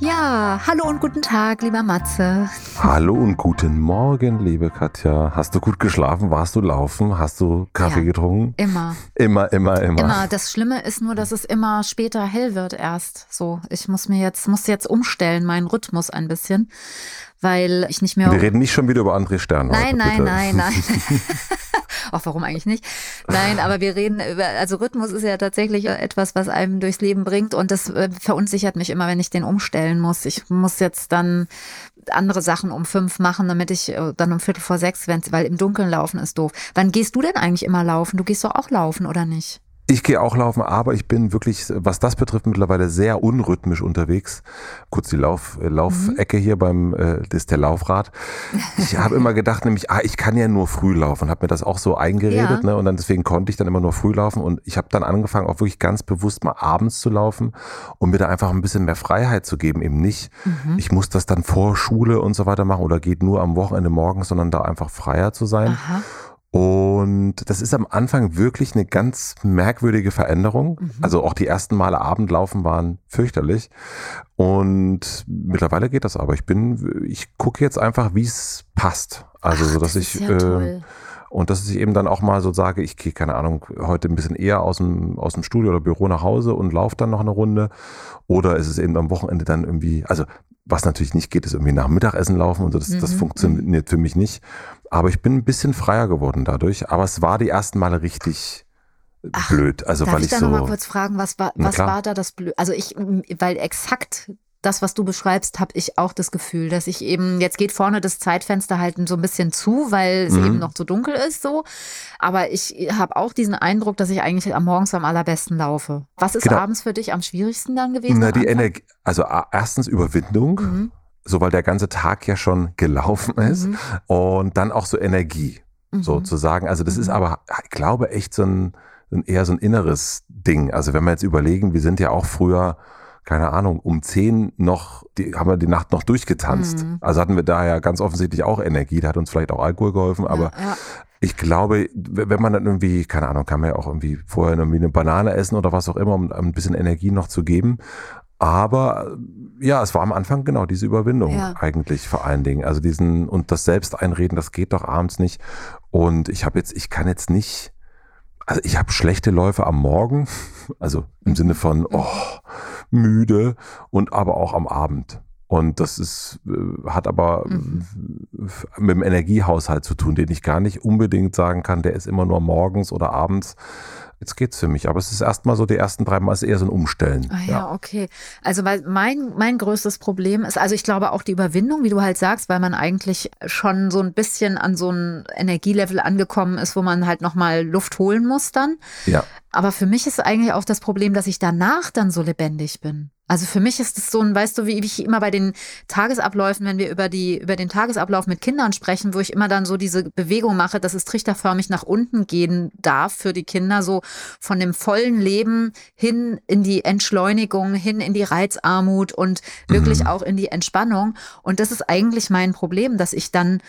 Ja, hallo und guten Tag, lieber Matze. Hallo und guten Morgen, liebe Katja. Hast du gut geschlafen? Warst du laufen? Hast du Kaffee ja, getrunken? Immer. Immer, immer, immer. Immer. Das Schlimme ist nur, dass es immer später hell wird erst. So, ich muss mir jetzt, muss jetzt umstellen, meinen Rhythmus ein bisschen, weil ich nicht mehr. Wir reden nicht schon wieder über André Stern. Nein, nein, nein, nein, nein. Ach, warum eigentlich nicht? Nein, aber wir reden über, also Rhythmus ist ja tatsächlich etwas, was einem durchs Leben bringt und das äh, verunsichert mich immer, wenn ich den umstellen muss. Ich muss jetzt dann andere Sachen um fünf machen, damit ich äh, dann um Viertel vor sechs, weil im Dunkeln laufen ist doof. Wann gehst du denn eigentlich immer laufen? Du gehst doch auch laufen, oder nicht? Ich gehe auch laufen, aber ich bin wirklich, was das betrifft, mittlerweile sehr unrhythmisch unterwegs. Kurz die Lauf, äh, Laufecke mhm. hier beim, äh, das ist der Laufrad. Ich habe immer gedacht, nämlich, ah, ich kann ja nur früh laufen, habe mir das auch so eingeredet, ja. ne? Und dann deswegen konnte ich dann immer nur früh laufen. Und ich habe dann angefangen, auch wirklich ganz bewusst mal abends zu laufen, um mir da einfach ein bisschen mehr Freiheit zu geben. Eben nicht, mhm. ich muss das dann vor Schule und so weiter machen oder geht nur am Wochenende morgens, sondern da einfach freier zu sein. Aha. Und das ist am Anfang wirklich eine ganz merkwürdige Veränderung. Mhm. Also auch die ersten Male Abendlaufen waren fürchterlich. Und mittlerweile geht das aber. Ich bin, ich gucke jetzt einfach, wie es passt. Also, Ach, so dass ich, ja äh, und dass ich eben dann auch mal so sage, ich gehe, keine Ahnung, heute ein bisschen eher aus dem, aus dem Studio oder Büro nach Hause und laufe dann noch eine Runde. Oder ist es eben am Wochenende dann irgendwie, also was natürlich nicht geht, ist irgendwie nach Mittagessen laufen und so. Das, mhm. das funktioniert für mich nicht. Aber ich bin ein bisschen freier geworden dadurch. Aber es war die ersten Male richtig Ach, blöd. Also darf weil ich, ich da so. noch mal kurz fragen, was war, was war da das blöd? Also ich, weil exakt das, was du beschreibst, habe ich auch das Gefühl, dass ich eben, jetzt geht vorne das Zeitfenster halt so ein bisschen zu, weil es mhm. eben noch so dunkel ist so. Aber ich habe auch diesen Eindruck, dass ich eigentlich am Morgens am allerbesten laufe. Was ist genau. abends für dich am schwierigsten dann gewesen? Na, die Energie, also erstens Überwindung. Mhm so weil der ganze Tag ja schon gelaufen ist mhm. und dann auch so Energie mhm. sozusagen. Also das mhm. ist aber, ich glaube, echt so ein, eher so ein inneres Ding. Also wenn wir jetzt überlegen, wir sind ja auch früher keine Ahnung, um zehn noch, die, haben wir die Nacht noch durchgetanzt. Mhm. Also hatten wir da ja ganz offensichtlich auch Energie, da hat uns vielleicht auch Alkohol geholfen, aber ja, ja. ich glaube, wenn man dann irgendwie, keine Ahnung, kann man ja auch irgendwie vorher irgendwie eine Banane essen oder was auch immer, um ein bisschen Energie noch zu geben. Aber ja, es war am Anfang genau diese Überwindung ja. eigentlich vor allen Dingen. Also diesen und das Selbsteinreden, das geht doch abends nicht. Und ich habe jetzt, ich kann jetzt nicht, also ich habe schlechte Läufe am Morgen, also im Sinne von oh, müde und aber auch am Abend. Und das ist, äh, hat aber mhm. mit dem Energiehaushalt zu tun, den ich gar nicht unbedingt sagen kann, der ist immer nur morgens oder abends. Jetzt geht's für mich, aber es ist erstmal so, die ersten drei Mal ist eher so ein Umstellen. Ah, ja, ja, okay. Also weil mein, mein größtes Problem ist, also ich glaube auch die Überwindung, wie du halt sagst, weil man eigentlich schon so ein bisschen an so ein Energielevel angekommen ist, wo man halt nochmal Luft holen muss dann. Ja. Aber für mich ist eigentlich auch das Problem, dass ich danach dann so lebendig bin. Also für mich ist es so ein, weißt du, wie ich immer bei den Tagesabläufen, wenn wir über die, über den Tagesablauf mit Kindern sprechen, wo ich immer dann so diese Bewegung mache, dass es trichterförmig nach unten gehen darf für die Kinder, so von dem vollen Leben hin in die Entschleunigung, hin in die Reizarmut und wirklich mhm. auch in die Entspannung. Und das ist eigentlich mein Problem, dass ich dann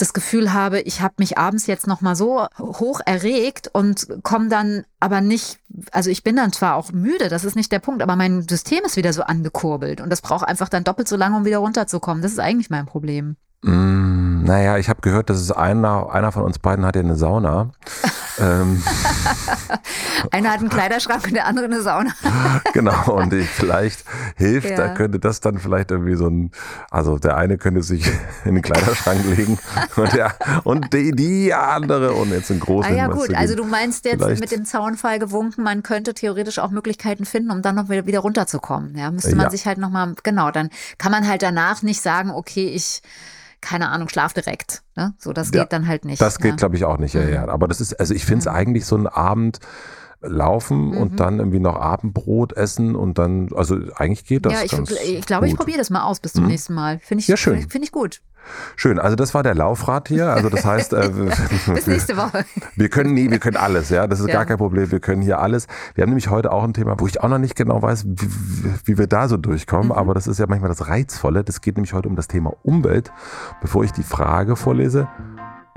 das Gefühl habe, ich habe mich abends jetzt noch mal so hoch erregt und komme dann aber nicht, also ich bin dann zwar auch müde, das ist nicht der Punkt, aber mein System ist wieder so angekurbelt und das braucht einfach dann doppelt so lange, um wieder runterzukommen. Das ist eigentlich mein Problem. Mm, naja, ich habe gehört, dass es einer, einer von uns beiden hat ja eine Sauna. Ähm, Einer hat einen Kleiderschrank und der andere eine Sauna. genau, und ich, vielleicht hilft, ja. da könnte das dann vielleicht irgendwie so ein, also der eine könnte sich in den Kleiderschrank legen und, der, und die, die andere und jetzt einen großen. Ah ja gut, also du meinst jetzt vielleicht. mit dem Zaunfall gewunken, man könnte theoretisch auch Möglichkeiten finden, um dann noch wieder, wieder runterzukommen. Ja, müsste man ja. sich halt nochmal, genau, dann kann man halt danach nicht sagen, okay, ich keine Ahnung, schlaf direkt. Ne? So, das ja, geht dann halt nicht. Das geht, ja. glaube ich, auch nicht. Ja, ja. Mhm. Aber das ist, also ich finde es mhm. eigentlich so ein Abend laufen mhm. und dann irgendwie noch Abendbrot essen und dann, also eigentlich geht das. Ja, ich, ich glaube, ich probiere das mal aus bis zum mhm. nächsten Mal. Finde ich, ja, schön. Finde ich gut. Schön, also das war der Laufrad hier. Also das heißt, äh, bis nächste Woche. Wir können nie, wir können alles, ja. Das ist ja. gar kein Problem. Wir können hier alles. Wir haben nämlich heute auch ein Thema, wo ich auch noch nicht genau weiß, wie, wie wir da so durchkommen. Mhm. Aber das ist ja manchmal das Reizvolle. Das geht nämlich heute um das Thema Umwelt. Bevor ich die Frage vorlese,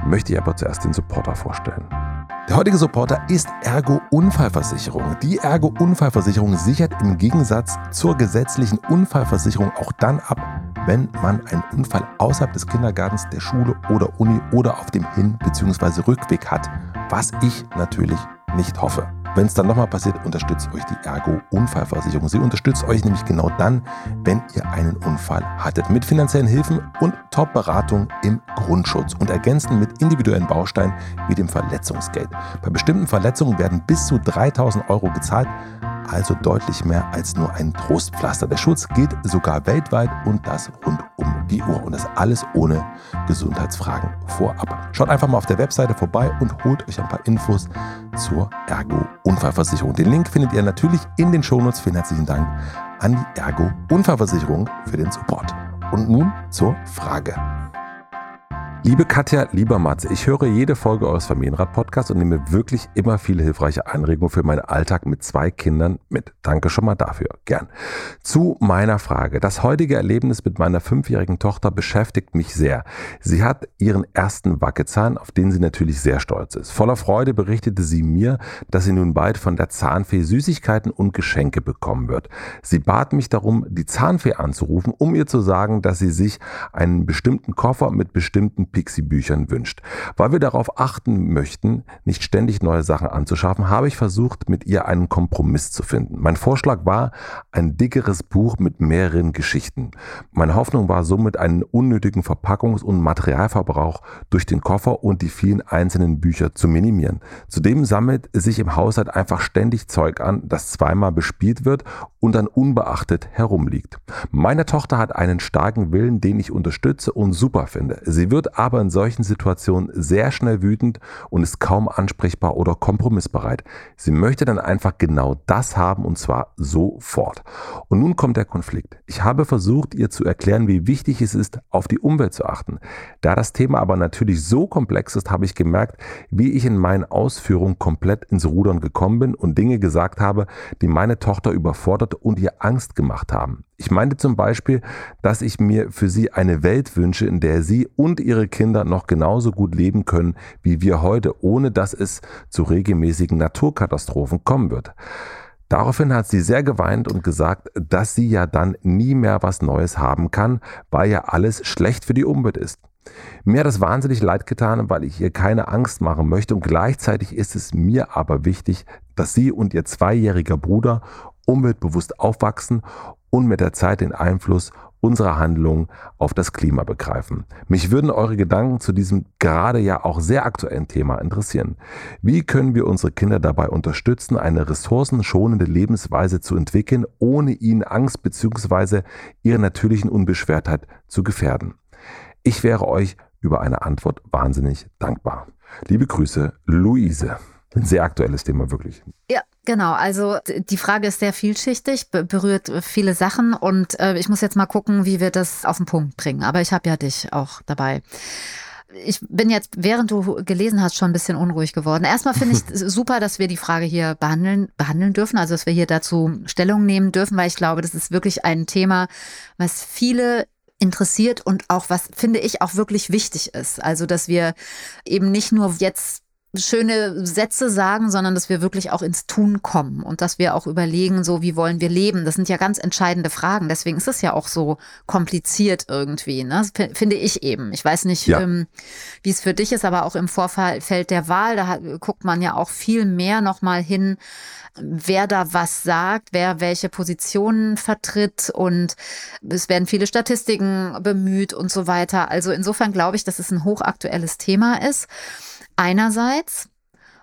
möchte ich aber zuerst den Supporter vorstellen. Der heutige Supporter ist Ergo Unfallversicherung. Die Ergo Unfallversicherung sichert im Gegensatz zur gesetzlichen Unfallversicherung auch dann ab, wenn man einen Unfall außerhalb des Kindergartens, der Schule oder Uni oder auf dem Hin- bzw. Rückweg hat, was ich natürlich nicht hoffe. Wenn es dann nochmal passiert, unterstützt euch die Ergo Unfallversicherung. Sie unterstützt euch nämlich genau dann, wenn ihr einen Unfall hattet. Mit finanziellen Hilfen und Top-Beratung im Grundschutz und ergänzen mit individuellen Bausteinen wie dem Verletzungsgeld. Bei bestimmten Verletzungen werden bis zu 3000 Euro gezahlt also deutlich mehr als nur ein Trostpflaster. Der Schutz gilt sogar weltweit und das rund um die Uhr. Und das alles ohne Gesundheitsfragen vorab. Schaut einfach mal auf der Webseite vorbei und holt euch ein paar Infos zur Ergo Unfallversicherung. Den Link findet ihr natürlich in den Shownotes. Vielen herzlichen Dank an die Ergo Unfallversicherung für den Support. Und nun zur Frage. Liebe Katja, lieber Mats, ich höre jede Folge eures Familienrat-Podcasts und nehme wirklich immer viele hilfreiche Anregungen für meinen Alltag mit zwei Kindern mit. Danke schon mal dafür. Gern. Zu meiner Frage. Das heutige Erlebnis mit meiner fünfjährigen Tochter beschäftigt mich sehr. Sie hat ihren ersten Wackezahn, auf den sie natürlich sehr stolz ist. Voller Freude berichtete sie mir, dass sie nun bald von der Zahnfee Süßigkeiten und Geschenke bekommen wird. Sie bat mich darum, die Zahnfee anzurufen, um ihr zu sagen, dass sie sich einen bestimmten Koffer mit bestimmten Pixie-Büchern wünscht. Weil wir darauf achten möchten, nicht ständig neue Sachen anzuschaffen, habe ich versucht, mit ihr einen Kompromiss zu finden. Mein Vorschlag war ein dickeres Buch mit mehreren Geschichten. Meine Hoffnung war somit einen unnötigen Verpackungs- und Materialverbrauch durch den Koffer und die vielen einzelnen Bücher zu minimieren. Zudem sammelt sich im Haushalt einfach ständig Zeug an, das zweimal bespielt wird und dann unbeachtet herumliegt. Meine Tochter hat einen starken Willen, den ich unterstütze und super finde. Sie wird aber in solchen Situationen sehr schnell wütend und ist kaum ansprechbar oder kompromissbereit. Sie möchte dann einfach genau das haben und zwar sofort. Und nun kommt der Konflikt. Ich habe versucht, ihr zu erklären, wie wichtig es ist, auf die Umwelt zu achten. Da das Thema aber natürlich so komplex ist, habe ich gemerkt, wie ich in meinen Ausführungen komplett ins Rudern gekommen bin und Dinge gesagt habe, die meine Tochter überfordert und ihr Angst gemacht haben. Ich meinte zum Beispiel, dass ich mir für sie eine Welt wünsche, in der sie und ihre Kinder noch genauso gut leben können wie wir heute, ohne dass es zu regelmäßigen Naturkatastrophen kommen wird. Daraufhin hat sie sehr geweint und gesagt, dass sie ja dann nie mehr was Neues haben kann, weil ja alles schlecht für die Umwelt ist. Mir hat das wahnsinnig leid getan, weil ich ihr keine Angst machen möchte und gleichzeitig ist es mir aber wichtig, dass sie und ihr zweijähriger Bruder umweltbewusst aufwachsen und mit der Zeit den Einfluss unserer Handlungen auf das Klima begreifen. Mich würden eure Gedanken zu diesem gerade ja auch sehr aktuellen Thema interessieren. Wie können wir unsere Kinder dabei unterstützen, eine ressourcenschonende Lebensweise zu entwickeln, ohne ihnen Angst bzw. ihre natürlichen Unbeschwertheit zu gefährden? Ich wäre euch über eine Antwort wahnsinnig dankbar. Liebe Grüße, Luise. Ein sehr aktuelles Thema, wirklich. Ja, genau. Also die Frage ist sehr vielschichtig, berührt viele Sachen und äh, ich muss jetzt mal gucken, wie wir das auf den Punkt bringen. Aber ich habe ja dich auch dabei ich bin jetzt, während du gelesen hast, schon ein bisschen unruhig geworden. Erstmal finde ich super, dass wir die Frage hier behandeln, behandeln dürfen, also dass wir hier dazu Stellung nehmen dürfen, weil ich glaube, das ist wirklich ein Thema, was viele interessiert und auch was, finde ich, auch wirklich wichtig ist. Also, dass wir eben nicht nur jetzt schöne Sätze sagen, sondern dass wir wirklich auch ins Tun kommen und dass wir auch überlegen, so wie wollen wir leben. Das sind ja ganz entscheidende Fragen. Deswegen ist es ja auch so kompliziert irgendwie, ne? finde ich eben. Ich weiß nicht, ja. ähm, wie es für dich ist, aber auch im Vorfeld der Wahl, da guckt man ja auch viel mehr nochmal hin, wer da was sagt, wer welche Positionen vertritt und es werden viele Statistiken bemüht und so weiter. Also insofern glaube ich, dass es ein hochaktuelles Thema ist. Einerseits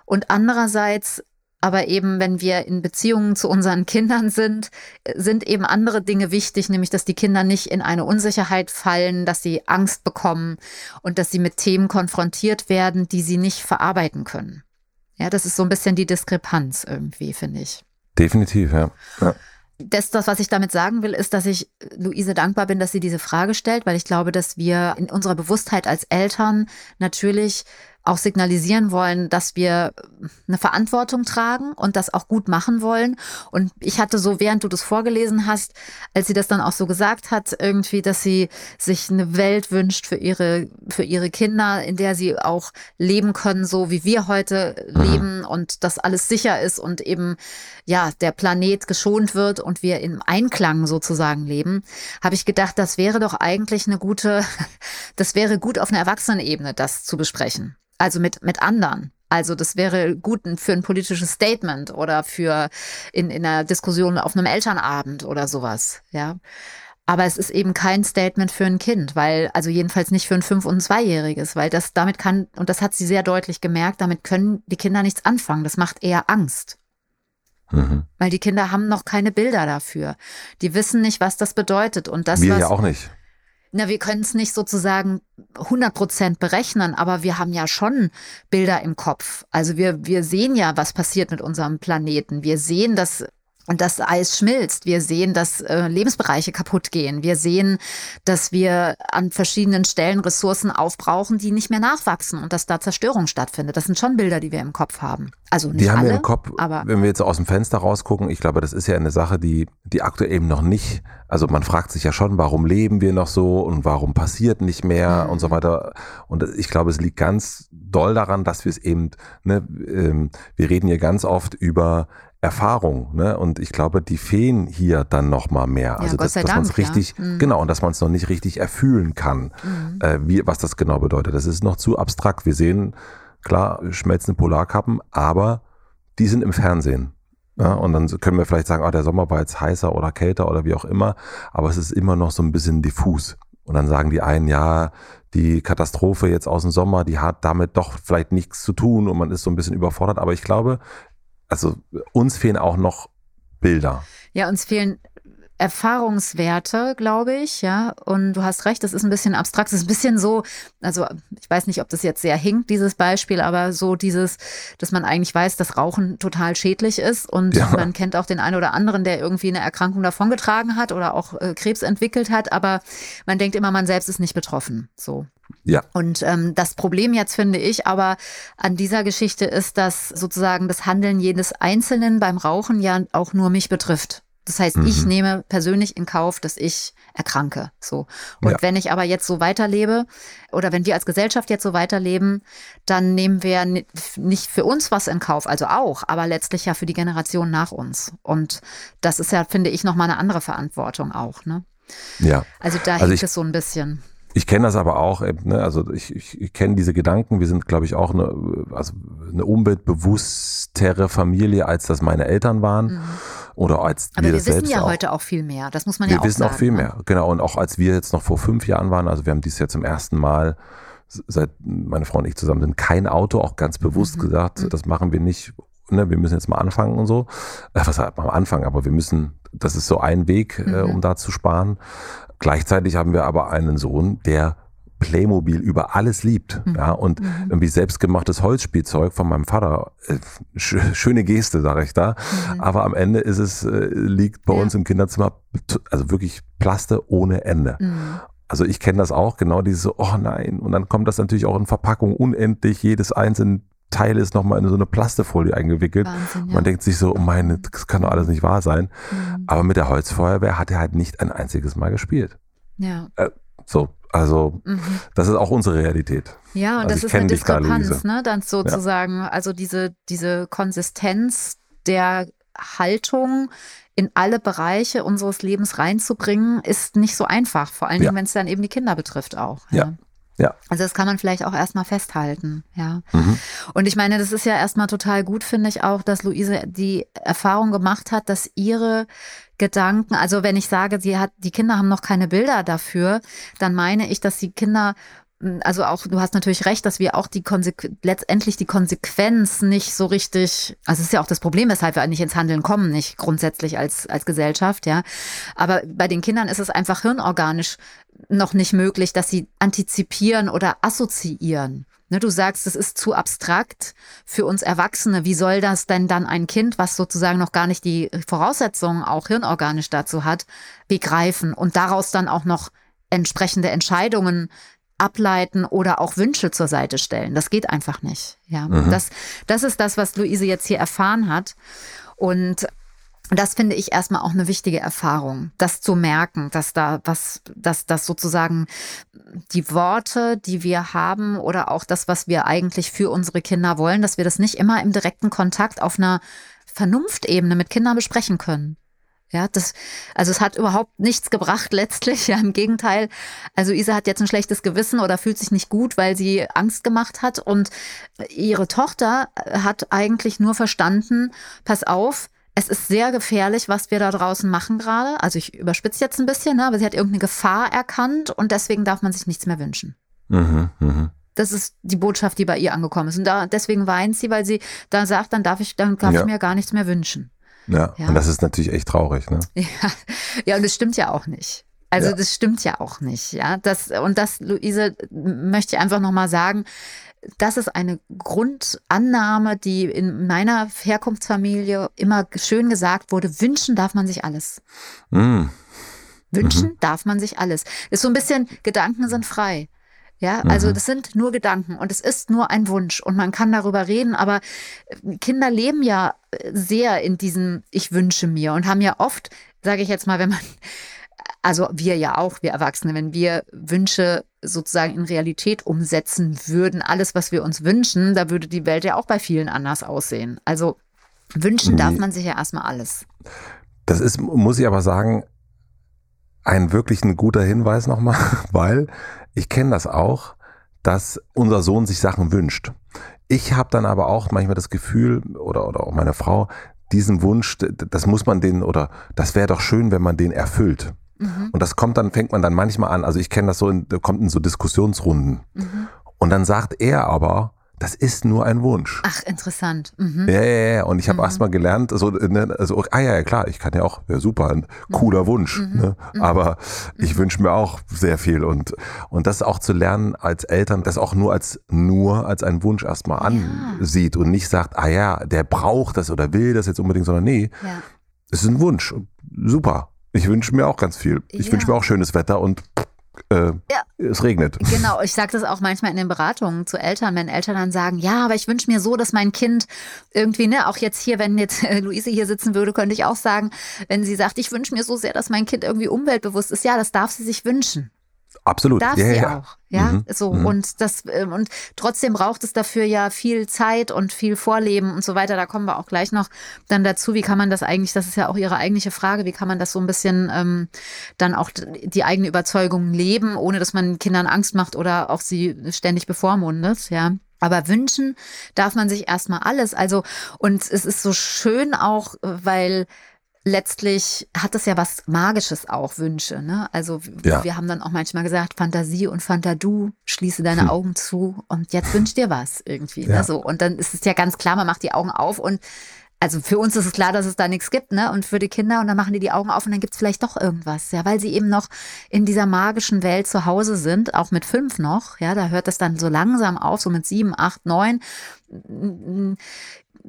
und andererseits aber eben, wenn wir in Beziehungen zu unseren Kindern sind, sind eben andere Dinge wichtig, nämlich dass die Kinder nicht in eine Unsicherheit fallen, dass sie Angst bekommen und dass sie mit Themen konfrontiert werden, die sie nicht verarbeiten können. Ja, das ist so ein bisschen die Diskrepanz irgendwie, finde ich. Definitiv, ja. ja. Das, das, was ich damit sagen will, ist, dass ich Luise dankbar bin, dass sie diese Frage stellt, weil ich glaube, dass wir in unserer Bewusstheit als Eltern natürlich auch signalisieren wollen, dass wir eine Verantwortung tragen und das auch gut machen wollen. Und ich hatte so, während du das vorgelesen hast, als sie das dann auch so gesagt hat, irgendwie, dass sie sich eine Welt wünscht für ihre, für ihre Kinder, in der sie auch leben können, so wie wir heute mhm. leben und dass alles sicher ist und eben, ja, der Planet geschont wird und wir im Einklang sozusagen leben, habe ich gedacht, das wäre doch eigentlich eine gute, das wäre gut auf einer Erwachsenenebene, das zu besprechen also mit, mit anderen. Also das wäre gut für ein politisches Statement oder für in, in einer Diskussion auf einem Elternabend oder sowas, ja. Aber es ist eben kein Statement für ein Kind, weil, also jedenfalls nicht für ein Fünf- und Zweijähriges, weil das damit kann, und das hat sie sehr deutlich gemerkt, damit können die Kinder nichts anfangen. Das macht eher Angst. Mhm. Weil die Kinder haben noch keine Bilder dafür. Die wissen nicht, was das bedeutet. Und das, Wir was, ja auch nicht. Na, wir können es nicht sozusagen 100 Prozent berechnen, aber wir haben ja schon Bilder im Kopf. Also wir, wir sehen ja, was passiert mit unserem Planeten. Wir sehen, dass das Eis schmilzt. Wir sehen, dass äh, Lebensbereiche kaputt gehen. Wir sehen, dass wir an verschiedenen Stellen Ressourcen aufbrauchen, die nicht mehr nachwachsen und dass da Zerstörung stattfindet. Das sind schon Bilder, die wir im Kopf haben. Also nicht die haben alle, wir im Kopf, aber wenn wir jetzt aus dem Fenster rausgucken, ich glaube, das ist ja eine Sache, die, die aktuell eben noch nicht, also man fragt sich ja schon, warum leben wir noch so und warum passiert nicht mehr mhm. und so weiter. Und ich glaube, es liegt ganz doll daran, dass wir es eben, ne, ähm, wir reden hier ganz oft über Erfahrung, ne? Und ich glaube, die fehlen hier dann noch mal mehr. Ja, also dass, dass man es richtig, ja. mhm. genau, und dass man es noch nicht richtig erfühlen kann, mhm. äh, wie was das genau bedeutet. Das ist noch zu abstrakt. Wir sehen klar schmelzende Polarkappen, aber die sind im Fernsehen. Ja, und dann können wir vielleicht sagen, ah, der Sommer war jetzt heißer oder kälter oder wie auch immer, aber es ist immer noch so ein bisschen diffus. Und dann sagen die einen, ja, die Katastrophe jetzt aus dem Sommer, die hat damit doch vielleicht nichts zu tun und man ist so ein bisschen überfordert. Aber ich glaube, also uns fehlen auch noch Bilder. Ja, uns fehlen Erfahrungswerte, glaube ich, ja. Und du hast recht, das ist ein bisschen abstrakt. Es ist ein bisschen so, also ich weiß nicht, ob das jetzt sehr hinkt, dieses Beispiel, aber so dieses, dass man eigentlich weiß, dass Rauchen total schädlich ist und ja. man kennt auch den einen oder anderen, der irgendwie eine Erkrankung davongetragen hat oder auch äh, Krebs entwickelt hat, aber man denkt immer, man selbst ist nicht betroffen. So. Ja. Und ähm, das Problem jetzt finde ich aber an dieser Geschichte ist, dass sozusagen das Handeln jedes Einzelnen beim Rauchen ja auch nur mich betrifft. Das heißt, mhm. ich nehme persönlich in Kauf, dass ich erkranke. So. Und ja. wenn ich aber jetzt so weiterlebe oder wenn wir als Gesellschaft jetzt so weiterleben, dann nehmen wir nicht für uns was in Kauf, also auch, aber letztlich ja für die Generation nach uns. Und das ist ja, finde ich, nochmal eine andere Verantwortung auch. Ne? Ja. Also da also hängt es so ein bisschen. Ich kenne das aber auch, ne? also ich, ich, ich kenne diese Gedanken. Wir sind, glaube ich, auch eine, also eine umweltbewusstere Familie, als das meine Eltern waren. Mhm. Oder als aber wir, wir das wissen ja auch. heute auch viel mehr. Das muss man wir ja auch sagen. Wir wissen auch viel ne? mehr, genau. Und auch als wir jetzt noch vor fünf Jahren waren, also wir haben dies ja zum ersten Mal seit meine Frau und ich zusammen sind, kein Auto, auch ganz bewusst mhm. gesagt, mhm. das machen wir nicht, ne, wir müssen jetzt mal anfangen und so. Äh, was heißt mal anfangen, aber wir müssen, das ist so ein Weg, äh, mhm. äh, um da zu sparen. Gleichzeitig haben wir aber einen Sohn, der Playmobil über alles liebt. Mhm. Ja, und mhm. irgendwie selbstgemachtes Holzspielzeug von meinem Vater. Äh, schöne Geste, sage ich da. Mhm. Aber am Ende ist es, äh, liegt bei ja. uns im Kinderzimmer, also wirklich Plaste ohne Ende. Mhm. Also ich kenne das auch, genau dieses so, oh nein. Und dann kommt das natürlich auch in Verpackung unendlich. Jedes einzelne Teil ist nochmal in so eine Plastefolie eingewickelt. Wahnsinn, ja. Man denkt sich so, oh meine, das kann doch alles nicht wahr sein. Mhm. Aber mit der Holzfeuerwehr hat er halt nicht ein einziges Mal gespielt. Ja. Äh, so, Also mhm. das ist auch unsere Realität. Ja, und also das ist eine Diskrepanz, ne? Dann sozusagen, ja. also diese, diese Konsistenz der Haltung in alle Bereiche unseres Lebens reinzubringen, ist nicht so einfach. Vor allen Dingen, ja. wenn es dann eben die Kinder betrifft auch. Ja. ja. Ja. Also das kann man vielleicht auch erstmal festhalten, ja. Mhm. Und ich meine, das ist ja erstmal total gut, finde ich auch, dass Luise die Erfahrung gemacht hat, dass ihre Gedanken, also wenn ich sage, sie hat, die Kinder haben noch keine Bilder dafür, dann meine ich, dass die Kinder also auch, du hast natürlich recht, dass wir auch die Konsequ letztendlich die Konsequenz nicht so richtig, also es ist ja auch das Problem, weshalb wir nicht ins Handeln kommen, nicht grundsätzlich als, als Gesellschaft, ja. Aber bei den Kindern ist es einfach hirnorganisch noch nicht möglich, dass sie antizipieren oder assoziieren. Ne, du sagst, es ist zu abstrakt für uns Erwachsene. Wie soll das denn dann ein Kind, was sozusagen noch gar nicht die Voraussetzungen auch hirnorganisch dazu hat, begreifen und daraus dann auch noch entsprechende Entscheidungen ableiten oder auch Wünsche zur Seite stellen. Das geht einfach nicht. Ja, mhm. das, das ist das, was Luise jetzt hier erfahren hat. Und das finde ich erstmal auch eine wichtige Erfahrung, das zu merken, dass da was, dass das sozusagen die Worte, die wir haben oder auch das, was wir eigentlich für unsere Kinder wollen, dass wir das nicht immer im direkten Kontakt auf einer Vernunftebene mit Kindern besprechen können. Ja, das, also es hat überhaupt nichts gebracht letztlich. Ja, im Gegenteil. Also Isa hat jetzt ein schlechtes Gewissen oder fühlt sich nicht gut, weil sie Angst gemacht hat. Und ihre Tochter hat eigentlich nur verstanden, pass auf, es ist sehr gefährlich, was wir da draußen machen gerade. Also ich überspitze jetzt ein bisschen, ne? aber sie hat irgendeine Gefahr erkannt und deswegen darf man sich nichts mehr wünschen. Mhm, mh. Das ist die Botschaft, die bei ihr angekommen ist. Und da, deswegen weint sie, weil sie da sagt, dann darf ich, dann darf ja. ich mir gar nichts mehr wünschen. Ja, ja, und das ist natürlich echt traurig, ne? Ja, ja und das stimmt ja auch nicht. Also ja. das stimmt ja auch nicht, ja. Das, und das, Luise, möchte ich einfach nochmal sagen, das ist eine Grundannahme, die in meiner Herkunftsfamilie immer schön gesagt wurde, wünschen darf man sich alles. Mm. Wünschen mhm. darf man sich alles. Ist so ein bisschen, Gedanken sind frei. Ja, also mhm. das sind nur Gedanken und es ist nur ein Wunsch und man kann darüber reden, aber Kinder leben ja sehr in diesem Ich wünsche mir und haben ja oft, sage ich jetzt mal, wenn man, also wir ja auch, wir Erwachsene, wenn wir Wünsche sozusagen in Realität umsetzen würden, alles, was wir uns wünschen, da würde die Welt ja auch bei vielen anders aussehen. Also wünschen darf man sich ja erstmal alles. Das ist, muss ich aber sagen, ein wirklich ein guter Hinweis nochmal, weil ich kenne das auch, dass unser Sohn sich Sachen wünscht. Ich habe dann aber auch manchmal das Gefühl, oder, oder auch meine Frau, diesen Wunsch, das muss man den, oder das wäre doch schön, wenn man den erfüllt. Mhm. Und das kommt dann, fängt man dann manchmal an, also ich kenne das so, in, kommt in so Diskussionsrunden. Mhm. Und dann sagt er aber, das ist nur ein Wunsch. Ach, interessant. Mhm. Ja, ja, ja. Und ich habe mhm. erst mal gelernt, also, ne, also, ah ja, ja, klar, ich kann ja auch, ja super, ein cooler Wunsch. Mhm. Ne? Mhm. Aber ich mhm. wünsche mir auch sehr viel. Und, und das auch zu lernen als Eltern, das auch nur als nur als einen Wunsch erstmal ansieht und nicht sagt, ah ja, der braucht das oder will das jetzt unbedingt, sondern nee, ja. es ist ein Wunsch. Super. Ich wünsche mir auch ganz viel. Ich ja. wünsche mir auch schönes Wetter und äh, ja. es regnet. Genau, ich sage das auch manchmal in den Beratungen zu Eltern, wenn Eltern dann sagen, ja, aber ich wünsche mir so, dass mein Kind irgendwie, ne, auch jetzt hier, wenn jetzt äh, Luise hier sitzen würde, könnte ich auch sagen, wenn sie sagt, ich wünsche mir so sehr, dass mein Kind irgendwie umweltbewusst ist, ja, das darf sie sich wünschen. Absolut. Darf ja, sie ja. auch. Ja, mhm. so. Mhm. Und das, ähm, und trotzdem braucht es dafür ja viel Zeit und viel Vorleben und so weiter. Da kommen wir auch gleich noch dann dazu. Wie kann man das eigentlich, das ist ja auch Ihre eigentliche Frage, wie kann man das so ein bisschen ähm, dann auch die eigene Überzeugung leben, ohne dass man Kindern Angst macht oder auch sie ständig bevormundet, ja. Aber wünschen darf man sich erstmal alles. Also, und es ist so schön auch, weil letztlich hat es ja was Magisches auch, Wünsche. Ne? Also ja. wir haben dann auch manchmal gesagt, Fantasie und Fantadu, schließe deine hm. Augen zu und jetzt wünsch dir was irgendwie. Ne? Ja. Ne? So, und dann ist es ja ganz klar, man macht die Augen auf und also für uns ist es klar, dass es da nichts gibt, ne? Und für die Kinder und dann machen die die Augen auf und dann gibt es vielleicht doch irgendwas, ja, weil sie eben noch in dieser magischen Welt zu Hause sind, auch mit fünf noch, ja, da hört das dann so langsam auf, so mit sieben, acht, neun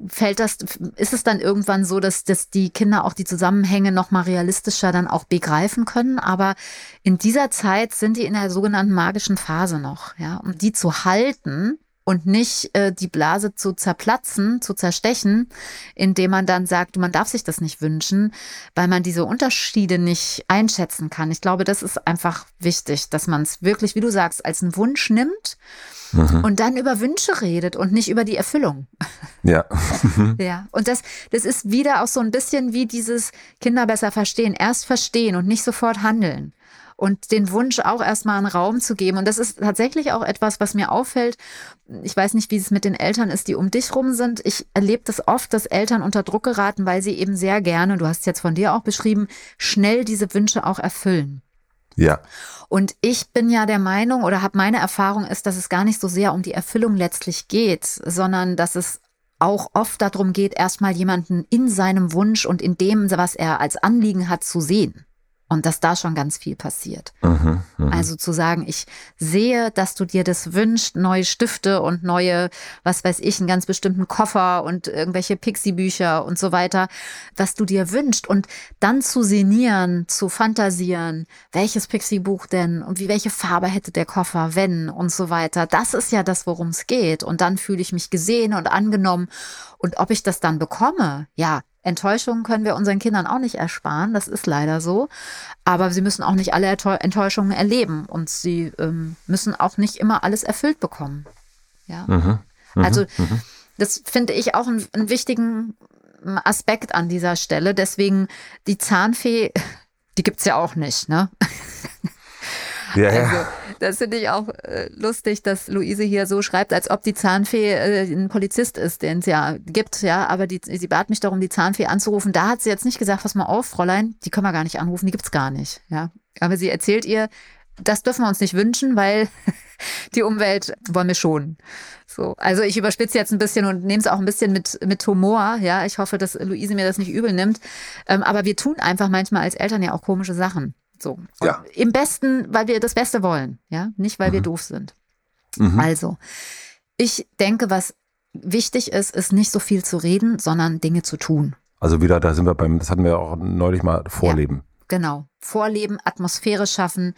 fällt das, ist es dann irgendwann so, dass, dass die Kinder auch die Zusammenhänge noch mal realistischer dann auch begreifen können? Aber in dieser Zeit sind die in der sogenannten magischen Phase noch, ja. Und die zu halten, und nicht äh, die Blase zu zerplatzen, zu zerstechen, indem man dann sagt, man darf sich das nicht wünschen, weil man diese Unterschiede nicht einschätzen kann. Ich glaube, das ist einfach wichtig, dass man es wirklich, wie du sagst, als einen Wunsch nimmt mhm. und dann über Wünsche redet und nicht über die Erfüllung. Ja. ja. Und das, das ist wieder auch so ein bisschen wie dieses Kinder besser verstehen. Erst verstehen und nicht sofort handeln und den Wunsch auch erstmal einen Raum zu geben. Und das ist tatsächlich auch etwas, was mir auffällt. Ich weiß nicht, wie es mit den Eltern ist, die um dich rum sind. Ich erlebe das oft, dass Eltern unter Druck geraten, weil sie eben sehr gerne, du hast es jetzt von dir auch beschrieben, schnell diese Wünsche auch erfüllen. Ja. Und ich bin ja der Meinung oder habe meine Erfahrung ist, dass es gar nicht so sehr um die Erfüllung letztlich geht, sondern dass es auch oft darum geht, erstmal jemanden in seinem Wunsch und in dem, was er als Anliegen hat, zu sehen und dass da schon ganz viel passiert. Mhm, mh. Also zu sagen, ich sehe, dass du dir das wünschst, neue Stifte und neue, was weiß ich, einen ganz bestimmten Koffer und irgendwelche Pixie-Bücher und so weiter, was du dir wünschst und dann zu sinnieren, zu fantasieren, welches Pixie-Buch denn und wie welche Farbe hätte der Koffer, wenn und so weiter. Das ist ja das, worum es geht. Und dann fühle ich mich gesehen und angenommen. Und ob ich das dann bekomme, ja, Enttäuschungen können wir unseren Kindern auch nicht ersparen, das ist leider so. Aber sie müssen auch nicht alle Enttäuschungen erleben und sie ähm, müssen auch nicht immer alles erfüllt bekommen. Ja. Mhm, mh, also mh. das finde ich auch einen, einen wichtigen Aspekt an dieser Stelle. Deswegen die Zahnfee, die gibt es ja auch nicht, ne? Ja, also, ja. Das finde ich auch äh, lustig, dass Luise hier so schreibt, als ob die Zahnfee äh, ein Polizist ist, den es ja gibt, ja. Aber die, sie bat mich darum, die Zahnfee anzurufen. Da hat sie jetzt nicht gesagt, pass mal auf, Fräulein, die können wir gar nicht anrufen, die gibt's gar nicht, ja. Aber sie erzählt ihr, das dürfen wir uns nicht wünschen, weil die Umwelt wollen wir schonen. So, also ich überspitze jetzt ein bisschen und nehme es auch ein bisschen mit, mit Humor. Ja, ich hoffe, dass Luise mir das nicht übel nimmt. Ähm, aber wir tun einfach manchmal als Eltern ja auch komische Sachen. So. Ja. Im besten, weil wir das Beste wollen, ja, nicht weil mhm. wir doof sind. Mhm. Also, ich denke, was wichtig ist, ist nicht so viel zu reden, sondern Dinge zu tun. Also wieder, da sind wir beim, das hatten wir auch neulich mal, Vorleben. Ja, genau. Vorleben, Atmosphäre schaffen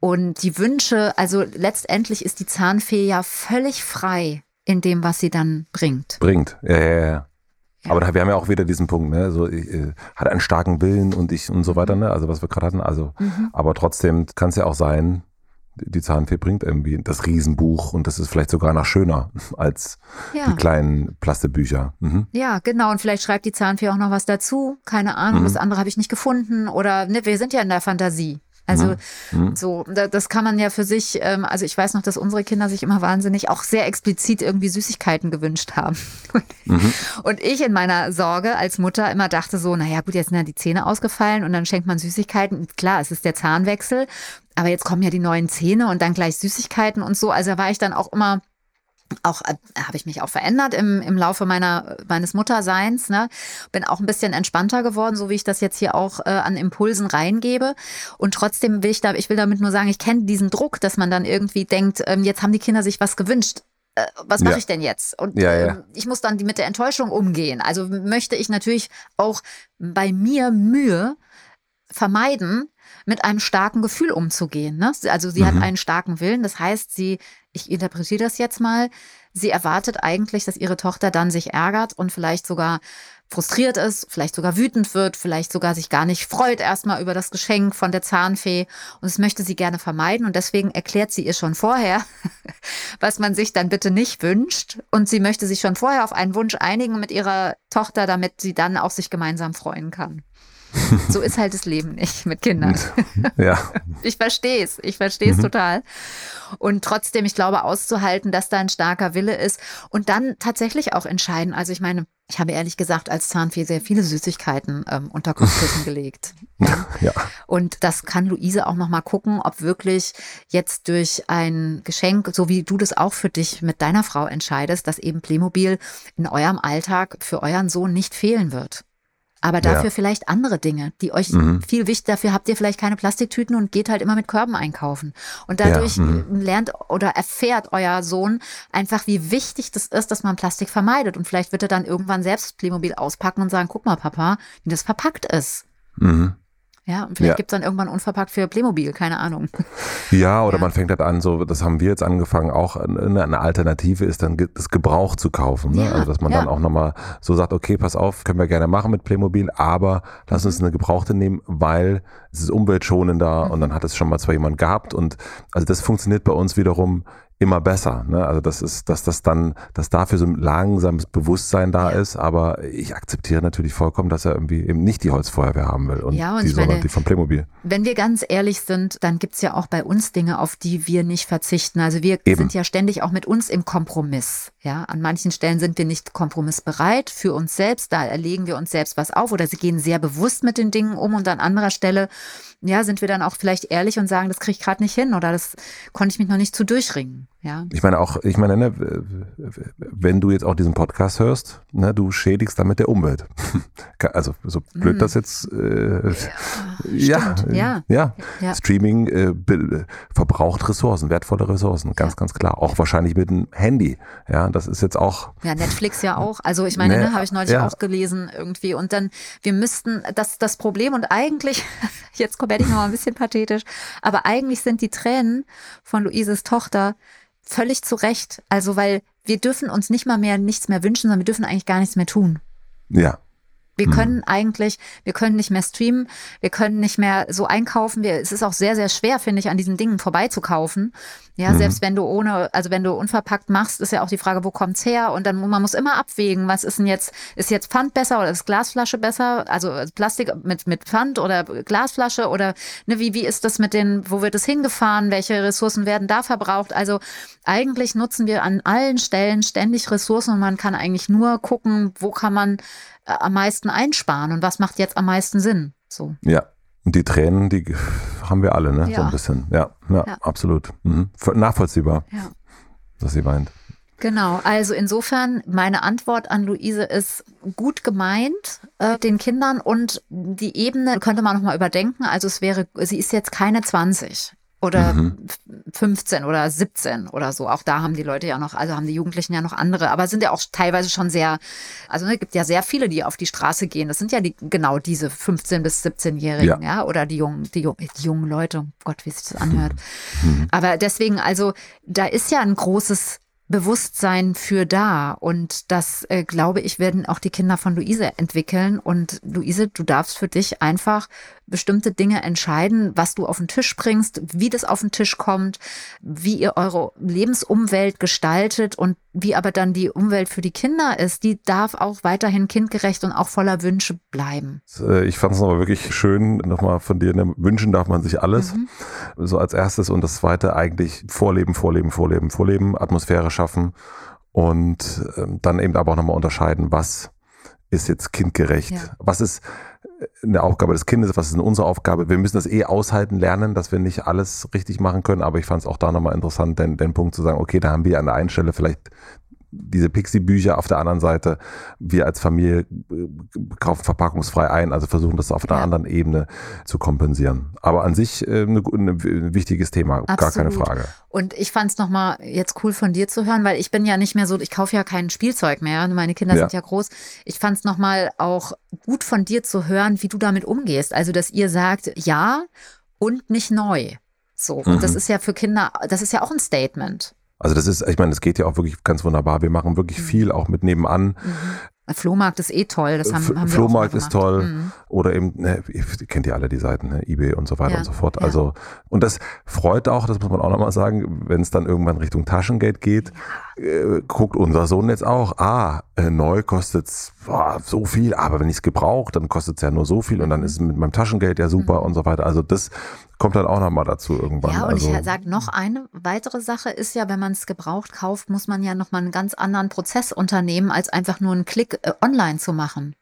und die Wünsche, also letztendlich ist die Zahnfee ja völlig frei in dem, was sie dann bringt. Bringt, ja, ja, ja. Aber da, wir haben ja auch wieder diesen Punkt, ne? So, ich, äh, hat einen starken Willen und ich und so weiter, ne? Also was wir gerade hatten. Also, mhm. aber trotzdem kann es ja auch sein, die Zahnfee bringt irgendwie das Riesenbuch und das ist vielleicht sogar noch schöner als ja. die kleinen Plastebücher. Mhm. Ja, genau. Und vielleicht schreibt die Zahnfee auch noch was dazu. Keine Ahnung, mhm. das andere habe ich nicht gefunden. Oder ne, wir sind ja in der Fantasie. Also mhm. mhm. so, das kann man ja für sich, ähm, also ich weiß noch, dass unsere Kinder sich immer wahnsinnig auch sehr explizit irgendwie Süßigkeiten gewünscht haben. Mhm. Und ich in meiner Sorge als Mutter immer dachte so, naja gut, jetzt sind ja die Zähne ausgefallen und dann schenkt man Süßigkeiten. Klar, es ist der Zahnwechsel, aber jetzt kommen ja die neuen Zähne und dann gleich Süßigkeiten und so. Also da war ich dann auch immer auch äh, habe ich mich auch verändert im, im Laufe meiner meines Mutterseins. Ne? Bin auch ein bisschen entspannter geworden, so wie ich das jetzt hier auch äh, an Impulsen reingebe. Und trotzdem will ich da, ich will damit nur sagen, ich kenne diesen Druck, dass man dann irgendwie denkt, ähm, jetzt haben die Kinder sich was gewünscht. Äh, was mache ja. ich denn jetzt? Und ja, ja. Ähm, ich muss dann mit der Enttäuschung umgehen. Also möchte ich natürlich auch bei mir Mühe vermeiden, mit einem starken Gefühl umzugehen. Ne? Also sie mhm. hat einen starken Willen. Das heißt, sie, ich interpretiere das jetzt mal, sie erwartet eigentlich, dass ihre Tochter dann sich ärgert und vielleicht sogar frustriert ist, vielleicht sogar wütend wird, vielleicht sogar sich gar nicht freut erstmal über das Geschenk von der Zahnfee. Und das möchte sie gerne vermeiden. Und deswegen erklärt sie ihr schon vorher, was man sich dann bitte nicht wünscht. Und sie möchte sich schon vorher auf einen Wunsch einigen mit ihrer Tochter, damit sie dann auch sich gemeinsam freuen kann. So ist halt das Leben nicht mit Kindern. Ja. Ich verstehe es, ich verstehe es mhm. total. Und trotzdem, ich glaube, auszuhalten, dass da ein starker Wille ist und dann tatsächlich auch entscheiden. Also ich meine, ich habe ehrlich gesagt als Zahnfee sehr viele Süßigkeiten ähm, unter Kopfkissen gelegt. Ja. ja. Und das kann Luise auch noch mal gucken, ob wirklich jetzt durch ein Geschenk, so wie du das auch für dich mit deiner Frau entscheidest, dass eben Playmobil in eurem Alltag für euren Sohn nicht fehlen wird. Aber dafür ja. vielleicht andere Dinge, die euch mhm. viel wichtig, dafür habt ihr vielleicht keine Plastiktüten und geht halt immer mit Körben einkaufen. Und dadurch ja, mhm. lernt oder erfährt euer Sohn einfach, wie wichtig das ist, dass man Plastik vermeidet. Und vielleicht wird er dann irgendwann selbst Playmobil auspacken und sagen, guck mal, Papa, wie das verpackt ist. Mhm. Ja, und vielleicht ja. gibt es dann irgendwann unverpackt für Playmobil, keine Ahnung. Ja, oder ja. man fängt halt an, so, das haben wir jetzt angefangen, auch eine, eine Alternative ist dann das Gebrauch zu kaufen. Ne? Ja, also dass man dann auch nochmal so sagt, okay, pass auf, können wir gerne machen mit Playmobil, aber lass mhm. uns eine gebrauchte nehmen, weil es ist umweltschonender mhm. und dann hat es schon mal zwar jemand gehabt und also das funktioniert bei uns wiederum immer besser. Ne? Also das ist, dass das dann, dass dafür so ein langsames Bewusstsein da ja. ist, aber ich akzeptiere natürlich vollkommen, dass er irgendwie eben nicht die Holzfeuerwehr haben will und, ja, und die, sondern die von Playmobil. Wenn wir ganz ehrlich sind, dann gibt's ja auch bei uns Dinge, auf die wir nicht verzichten. Also wir eben. sind ja ständig auch mit uns im Kompromiss. Ja, an manchen Stellen sind wir nicht kompromissbereit für uns selbst, da erlegen wir uns selbst was auf oder sie gehen sehr bewusst mit den Dingen um und an anderer Stelle ja, sind wir dann auch vielleicht ehrlich und sagen, das kriege ich gerade nicht hin oder das konnte ich mich noch nicht zu durchringen. Ja. Ich meine auch, ich meine, ne, wenn du jetzt auch diesen Podcast hörst, ne, du schädigst damit der Umwelt. also so blöd mm. das jetzt äh, ja, ja, ja, ja, Streaming äh, verbraucht Ressourcen, wertvolle Ressourcen, ganz, ja. ganz klar. Auch wahrscheinlich mit dem Handy. Ja, das ist jetzt auch. Ja, Netflix ja auch. Also ich meine, ne, ne habe ich neulich auch gelesen irgendwie. Und dann, wir müssten, das, das Problem und eigentlich, jetzt werde ich noch mal ein bisschen pathetisch, aber eigentlich sind die Tränen von Luises Tochter völlig zu Recht. Also, weil wir dürfen uns nicht mal mehr nichts mehr wünschen, sondern wir dürfen eigentlich gar nichts mehr tun. Ja. Wir hm. können eigentlich, wir können nicht mehr streamen, wir können nicht mehr so einkaufen. Wir, es ist auch sehr, sehr schwer, finde ich, an diesen Dingen vorbeizukaufen. Ja, mhm. selbst wenn du ohne, also wenn du unverpackt machst, ist ja auch die Frage, wo kommt's her? Und dann man muss immer abwägen, was ist denn jetzt, ist jetzt Pfand besser oder ist Glasflasche besser? Also Plastik mit, mit Pfand oder Glasflasche oder ne, wie, wie ist das mit den, wo wird es hingefahren? Welche Ressourcen werden da verbraucht? Also eigentlich nutzen wir an allen Stellen ständig Ressourcen und man kann eigentlich nur gucken, wo kann man äh, am meisten einsparen und was macht jetzt am meisten Sinn. So. Ja. Und die Tränen, die haben wir alle, ne? Ja. So ein bisschen. Ja, ja, ja. absolut. Mhm. Nachvollziehbar, ja. dass sie weint. Genau, also insofern meine Antwort an Luise ist gut gemeint äh, den Kindern und die Ebene könnte man nochmal überdenken. Also es wäre, sie ist jetzt keine 20 oder mhm. 15 oder 17 oder so. Auch da haben die Leute ja noch, also haben die Jugendlichen ja noch andere, aber sind ja auch teilweise schon sehr, also es ne, gibt ja sehr viele, die auf die Straße gehen. Das sind ja die, genau diese 15 bis 17-Jährigen, ja. ja. oder die jungen, die, jungen, die jungen Leute. Oh Gott, wie sich das anhört. Mhm. Aber deswegen, also da ist ja ein großes Bewusstsein für da. Und das, äh, glaube ich, werden auch die Kinder von Luise entwickeln. Und Luise, du darfst für dich einfach bestimmte Dinge entscheiden, was du auf den Tisch bringst, wie das auf den Tisch kommt, wie ihr eure Lebensumwelt gestaltet und wie aber dann die Umwelt für die Kinder ist. Die darf auch weiterhin kindgerecht und auch voller Wünsche bleiben. Äh, ich fand es aber wirklich schön, nochmal von dir, ne, wünschen darf man sich alles. Mhm. So als erstes und das zweite eigentlich Vorleben, Vorleben, Vorleben, Vorleben, Atmosphäre schaffen und ähm, dann eben aber auch nochmal unterscheiden, was ist jetzt kindgerecht, ja. was ist eine Aufgabe des Kindes, was ist unsere Aufgabe. Wir müssen das eh aushalten lernen, dass wir nicht alles richtig machen können, aber ich fand es auch da nochmal interessant, den, den Punkt zu sagen, okay, da haben wir an der einen Stelle vielleicht diese Pixie-Bücher auf der anderen Seite, wir als Familie äh, kaufen verpackungsfrei ein, also versuchen das auf einer anderen Ebene zu kompensieren. Aber an sich äh, ein wichtiges Thema, Absolut. gar keine Frage. Und ich fand es nochmal jetzt cool von dir zu hören, weil ich bin ja nicht mehr so, ich kaufe ja kein Spielzeug mehr, meine Kinder ja. sind ja groß. Ich fand es nochmal auch gut von dir zu hören, wie du damit umgehst. Also, dass ihr sagt, ja und nicht neu. So. Und mhm. das ist ja für Kinder, das ist ja auch ein Statement. Also das ist, ich meine, das geht ja auch wirklich ganz wunderbar. Wir machen wirklich mhm. viel auch mit nebenan. Mhm. Flohmarkt ist eh toll, das haben, haben Flohmarkt ist toll. Mhm. Oder eben, ne, kennt ihr alle die Seiten, ne, eBay und so weiter ja. und so fort. Also, und das freut auch, das muss man auch nochmal sagen, wenn es dann irgendwann Richtung Taschengeld geht, äh, guckt unser Sohn jetzt auch, ah, äh, neu kostet es so viel, aber wenn ich es gebraucht, dann kostet es ja nur so viel und dann mhm. ist es mit meinem Taschengeld ja super mhm. und so weiter. Also das kommt dann auch nochmal dazu irgendwann. Ja, und also, ich sage noch eine weitere Sache ist ja, wenn man es gebraucht kauft, muss man ja nochmal einen ganz anderen Prozess unternehmen, als einfach nur einen Klick äh, online zu machen.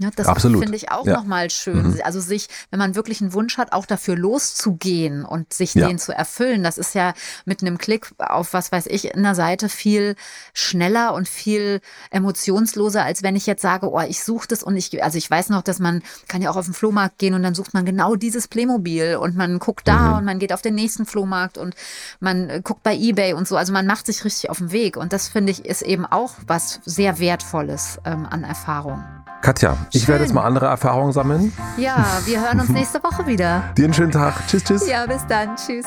Ja, das finde ich auch ja. nochmal schön. Mhm. Also sich, wenn man wirklich einen Wunsch hat, auch dafür loszugehen und sich ja. den zu erfüllen, das ist ja mit einem Klick auf, was weiß ich, in der Seite viel schneller und viel emotionsloser, als wenn ich jetzt sage, oh, ich suche das und ich, also ich weiß noch, dass man kann ja auch auf den Flohmarkt gehen und dann sucht man genau dieses Playmobil und man guckt da mhm. und man geht auf den nächsten Flohmarkt und man guckt bei Ebay und so. Also man macht sich richtig auf den Weg und das finde ich ist eben auch was sehr Wertvolles ähm, an Erfahrung. Katja, ich Schön. werde jetzt mal andere Erfahrungen sammeln. Ja, wir hören uns nächste Woche wieder. Dir einen schönen Tag. Tschüss, tschüss. Ja, bis dann. Tschüss.